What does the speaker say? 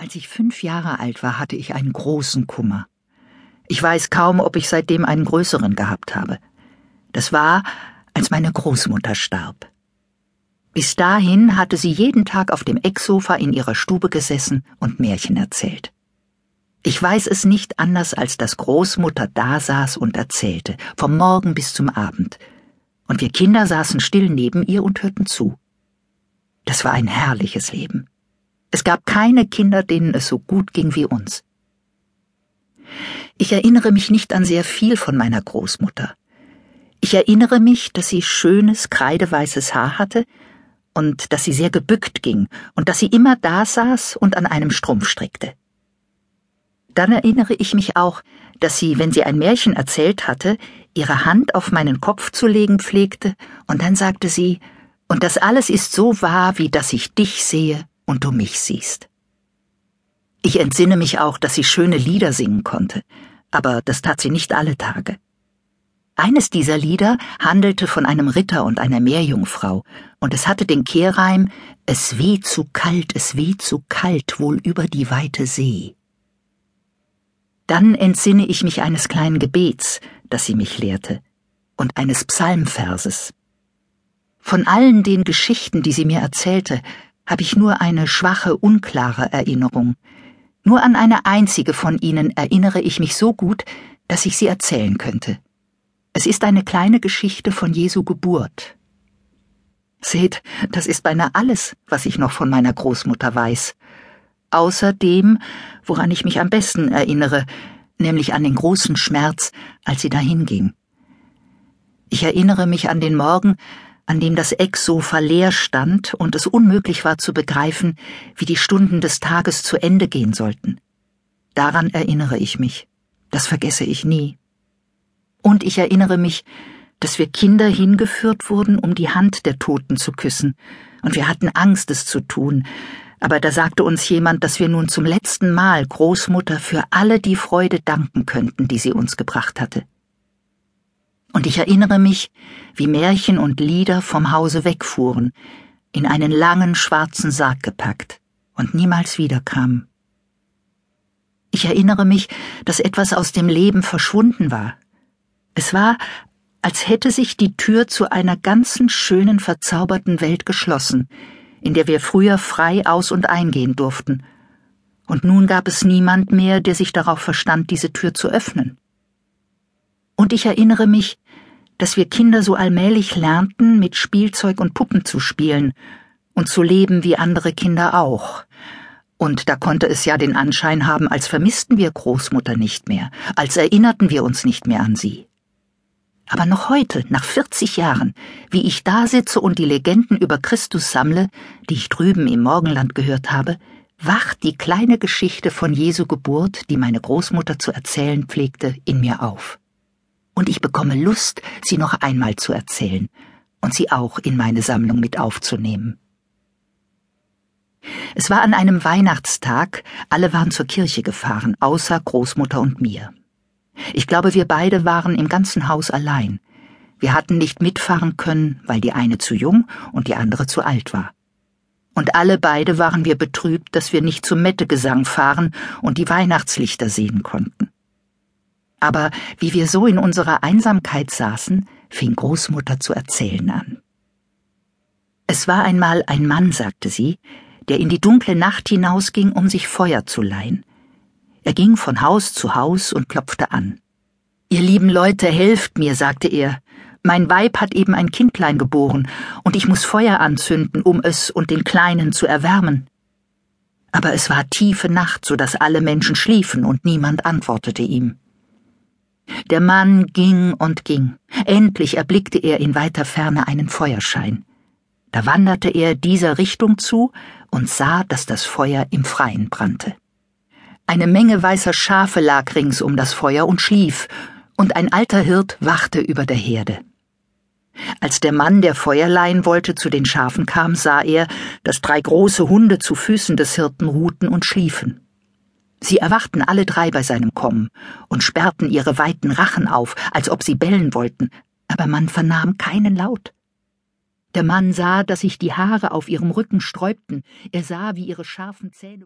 Als ich fünf Jahre alt war, hatte ich einen großen Kummer. Ich weiß kaum, ob ich seitdem einen größeren gehabt habe. Das war, als meine Großmutter starb. Bis dahin hatte sie jeden Tag auf dem Ecksofa in ihrer Stube gesessen und Märchen erzählt. Ich weiß es nicht anders, als dass Großmutter da saß und erzählte, vom Morgen bis zum Abend. Und wir Kinder saßen still neben ihr und hörten zu. Das war ein herrliches Leben. Es gab keine Kinder, denen es so gut ging wie uns. Ich erinnere mich nicht an sehr viel von meiner Großmutter. Ich erinnere mich, dass sie schönes, kreideweißes Haar hatte und dass sie sehr gebückt ging und dass sie immer da saß und an einem Strumpf strickte. Dann erinnere ich mich auch, dass sie, wenn sie ein Märchen erzählt hatte, ihre Hand auf meinen Kopf zu legen pflegte, und dann sagte sie, und das alles ist so wahr, wie dass ich dich sehe und du mich siehst. Ich entsinne mich auch, dass sie schöne Lieder singen konnte, aber das tat sie nicht alle Tage. Eines dieser Lieder handelte von einem Ritter und einer Meerjungfrau, und es hatte den Kehrreim Es weh zu kalt, es weh zu kalt, wohl über die weite See. Dann entsinne ich mich eines kleinen Gebets, das sie mich lehrte, und eines Psalmverses. Von allen den Geschichten, die sie mir erzählte, habe ich nur eine schwache, unklare Erinnerung. Nur an eine einzige von ihnen erinnere ich mich so gut, dass ich sie erzählen könnte. Es ist eine kleine Geschichte von Jesu Geburt. Seht, das ist beinahe alles, was ich noch von meiner Großmutter weiß. Außer dem, woran ich mich am besten erinnere, nämlich an den großen Schmerz, als sie dahin ging. Ich erinnere mich an den Morgen, an dem das Ecksofa leer stand und es unmöglich war zu begreifen, wie die Stunden des Tages zu Ende gehen sollten. Daran erinnere ich mich. Das vergesse ich nie. Und ich erinnere mich, dass wir Kinder hingeführt wurden, um die Hand der Toten zu küssen, und wir hatten Angst, es zu tun, aber da sagte uns jemand, dass wir nun zum letzten Mal Großmutter für alle die Freude danken könnten, die sie uns gebracht hatte. Und ich erinnere mich, wie Märchen und Lieder vom Hause wegfuhren, in einen langen schwarzen Sarg gepackt und niemals wiederkamen. Ich erinnere mich, dass etwas aus dem Leben verschwunden war. Es war, als hätte sich die Tür zu einer ganzen schönen, verzauberten Welt geschlossen, in der wir früher frei aus und eingehen durften. Und nun gab es niemand mehr, der sich darauf verstand, diese Tür zu öffnen. Und ich erinnere mich, dass wir Kinder so allmählich lernten, mit Spielzeug und Puppen zu spielen und zu leben wie andere Kinder auch. Und da konnte es ja den Anschein haben, als vermissten wir Großmutter nicht mehr, als erinnerten wir uns nicht mehr an sie. Aber noch heute, nach 40 Jahren, wie ich da sitze und die Legenden über Christus sammle, die ich drüben im Morgenland gehört habe, wacht die kleine Geschichte von Jesu Geburt, die meine Großmutter zu erzählen pflegte, in mir auf und ich bekomme Lust, sie noch einmal zu erzählen und sie auch in meine Sammlung mit aufzunehmen. Es war an einem Weihnachtstag, alle waren zur Kirche gefahren, außer Großmutter und mir. Ich glaube, wir beide waren im ganzen Haus allein. Wir hatten nicht mitfahren können, weil die eine zu jung und die andere zu alt war. Und alle beide waren wir betrübt, dass wir nicht zum Mettegesang fahren und die Weihnachtslichter sehen konnten. Aber wie wir so in unserer Einsamkeit saßen, fing Großmutter zu erzählen an. Es war einmal ein Mann, sagte sie, der in die dunkle Nacht hinausging, um sich Feuer zu leihen. Er ging von Haus zu Haus und klopfte an. Ihr lieben Leute, helft mir, sagte er. Mein Weib hat eben ein Kindlein geboren, und ich muss Feuer anzünden, um es und den Kleinen zu erwärmen. Aber es war tiefe Nacht, so dass alle Menschen schliefen, und niemand antwortete ihm. Der Mann ging und ging. Endlich erblickte er in weiter Ferne einen Feuerschein. Da wanderte er dieser Richtung zu und sah, dass das Feuer im Freien brannte. Eine Menge weißer Schafe lag rings um das Feuer und schlief, und ein alter Hirt wachte über der Herde. Als der Mann, der Feuer leihen wollte, zu den Schafen kam, sah er, dass drei große Hunde zu Füßen des Hirten ruhten und schliefen. Sie erwachten alle drei bei seinem Kommen und sperrten ihre weiten Rachen auf, als ob sie bellen wollten, aber man vernahm keinen Laut. Der Mann sah, dass sich die Haare auf ihrem Rücken sträubten, er sah, wie ihre scharfen Zähne